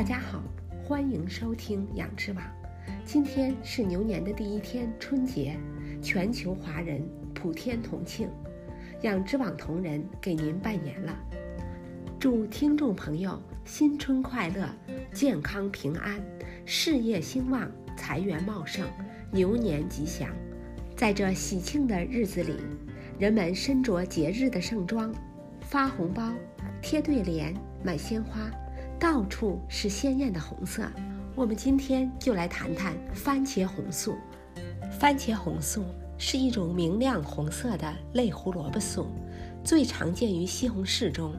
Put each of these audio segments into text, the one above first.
大家好，欢迎收听养殖网。今天是牛年的第一天，春节，全球华人普天同庆。养殖网同仁给您拜年了，祝听众朋友新春快乐，健康平安，事业兴旺，财源茂盛，牛年吉祥。在这喜庆的日子里，人们身着节日的盛装，发红包、贴对联、买鲜花。到处是鲜艳的红色，我们今天就来谈谈番茄红素。番茄红素是一种明亮红色的类胡萝卜素，最常见于西红柿中，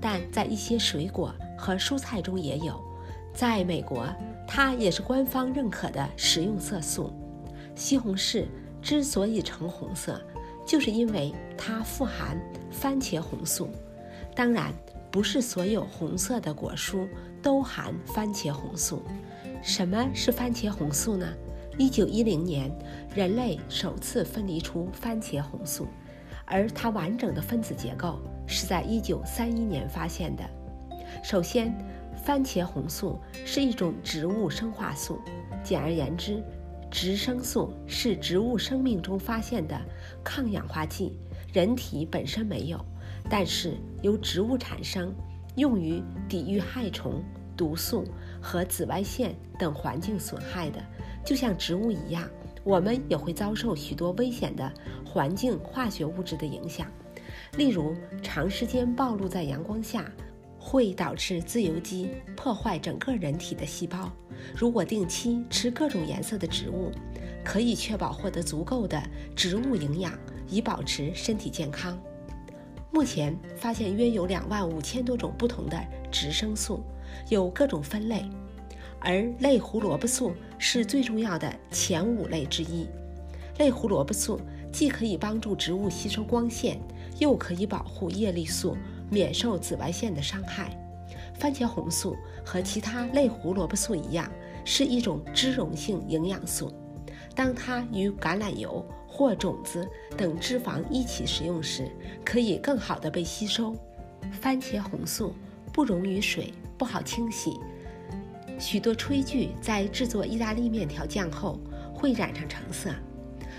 但在一些水果和蔬菜中也有。在美国，它也是官方认可的食用色素。西红柿之所以呈红色，就是因为它富含番茄红素。当然。不是所有红色的果蔬都含番茄红素。什么是番茄红素呢？一九一零年，人类首次分离出番茄红素，而它完整的分子结构是在一九三一年发现的。首先，番茄红素是一种植物生化素。简而言之，植生素是植物生命中发现的抗氧化剂，人体本身没有。但是由植物产生，用于抵御害虫、毒素和紫外线等环境损害的，就像植物一样，我们也会遭受许多危险的环境化学物质的影响。例如，长时间暴露在阳光下，会导致自由基破坏整个人体的细胞。如果定期吃各种颜色的植物，可以确保获得足够的植物营养，以保持身体健康。目前发现约有两万五千多种不同的植生素，有各种分类，而类胡萝卜素是最重要的前五类之一。类胡萝卜素既可以帮助植物吸收光线，又可以保护叶绿素免受紫外线的伤害。番茄红素和其他类胡萝卜素一样，是一种脂溶性营养素。当它与橄榄油或种子等脂肪一起食用时，可以更好的被吸收。番茄红素不溶于水，不好清洗。许多炊具在制作意大利面条酱后会染上橙色。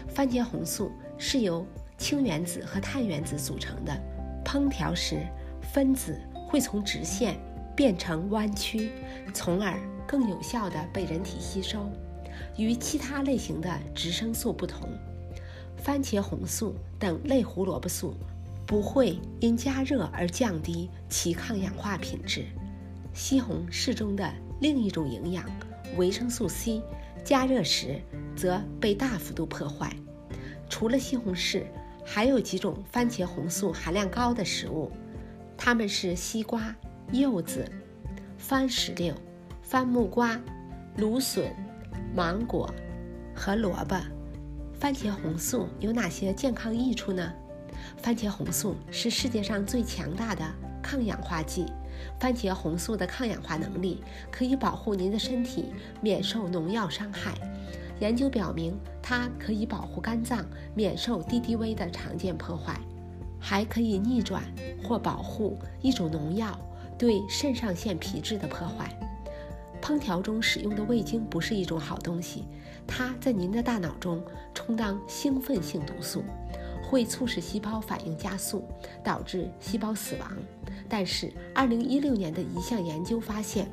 番茄红素是由氢原子和碳原子组成的，烹调时分子会从直线变成弯曲，从而更有效地被人体吸收。与其他类型的植生素不同。番茄红素等类胡萝卜素不会因加热而降低其抗氧化品质。西红柿中的另一种营养维生素 C，加热时则被大幅度破坏。除了西红柿，还有几种番茄红素含量高的食物，它们是西瓜、柚子、番石榴、番木瓜、芦笋、芒果和萝卜。番茄红素有哪些健康益处呢？番茄红素是世界上最强大的抗氧化剂。番茄红素的抗氧化能力可以保护您的身体免受农药伤害。研究表明，它可以保护肝脏免受 DDV 的常见破坏，还可以逆转或保护一种农药对肾上腺皮质的破坏。烹调中使用的味精不是一种好东西，它在您的大脑中充当兴奋性毒素，会促使细胞反应加速，导致细胞死亡。但是，2016年的一项研究发现，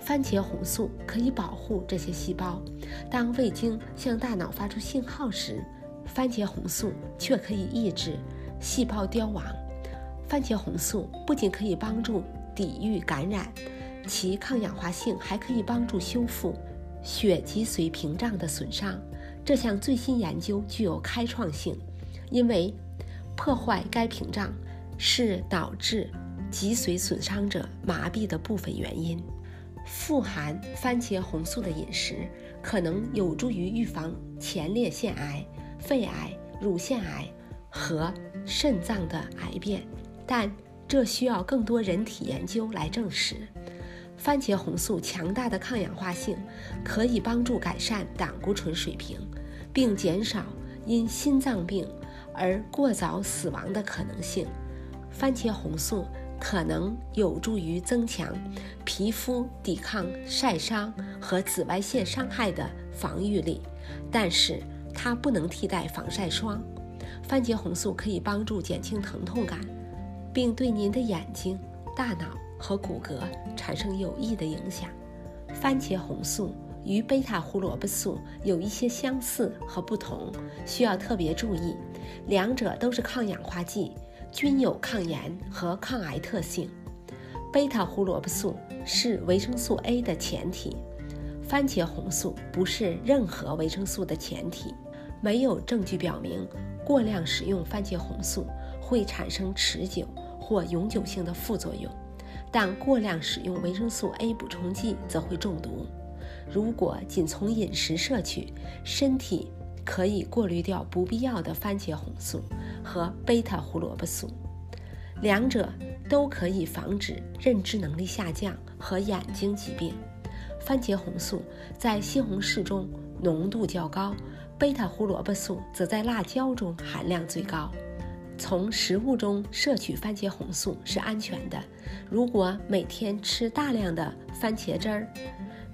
番茄红素可以保护这些细胞。当味精向大脑发出信号时，番茄红素却可以抑制细胞凋亡。番茄红素不仅可以帮助抵御感染。其抗氧化性还可以帮助修复血脊髓屏障的损伤。这项最新研究具有开创性，因为破坏该屏障是导致脊髓损伤者麻痹的部分原因。富含番茄红素的饮食可能有助于预防前列腺癌、肺癌、乳腺癌和肾脏的癌变，但这需要更多人体研究来证实。番茄红素强大的抗氧化性可以帮助改善胆固醇水平，并减少因心脏病而过早死亡的可能性。番茄红素可能有助于增强皮肤抵抗晒伤和紫外线伤害的防御力，但是它不能替代防晒霜。番茄红素可以帮助减轻疼痛感，并对您的眼睛、大脑和骨骼产生有益的影响。番茄红素与贝塔胡萝卜素有一些相似和不同，需要特别注意。两者都是抗氧化剂，均有抗炎和抗癌特性。贝塔胡萝卜素是维生素 A 的前提，番茄红素不是任何维生素的前提。没有证据表明过量使用番茄红素会产生持久或永久性的副作用，但过量使用维生素 A 补充剂则会中毒。如果仅从饮食摄取，身体。可以过滤掉不必要的番茄红素和贝塔胡萝卜素，两者都可以防止认知能力下降和眼睛疾病。番茄红素在西红柿中浓度较高，贝塔胡萝卜素则在辣椒中含量最高。从食物中摄取番茄红素是安全的。如果每天吃大量的番茄汁儿，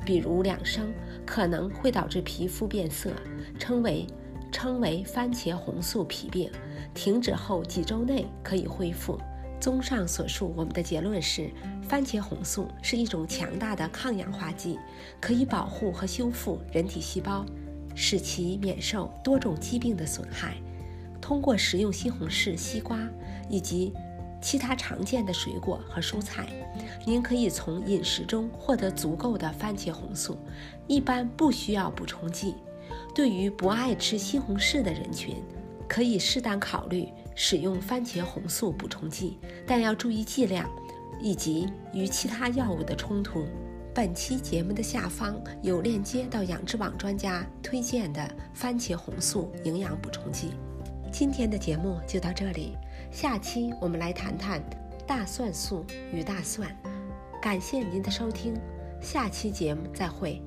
比如两升，可能会导致皮肤变色，称为称为番茄红素皮病。停止后几周内可以恢复。综上所述，我们的结论是，番茄红素是一种强大的抗氧化剂，可以保护和修复人体细胞，使其免受多种疾病的损害。通过食用西红柿、西瓜以及其他常见的水果和蔬菜，您可以从饮食中获得足够的番茄红素，一般不需要补充剂。对于不爱吃西红柿的人群，可以适当考虑使用番茄红素补充剂，但要注意剂量以及与其他药物的冲突。本期节目的下方有链接到养殖网专家推荐的番茄红素营养补充剂。今天的节目就到这里。下期我们来谈谈大蒜素与大蒜。感谢您的收听，下期节目再会。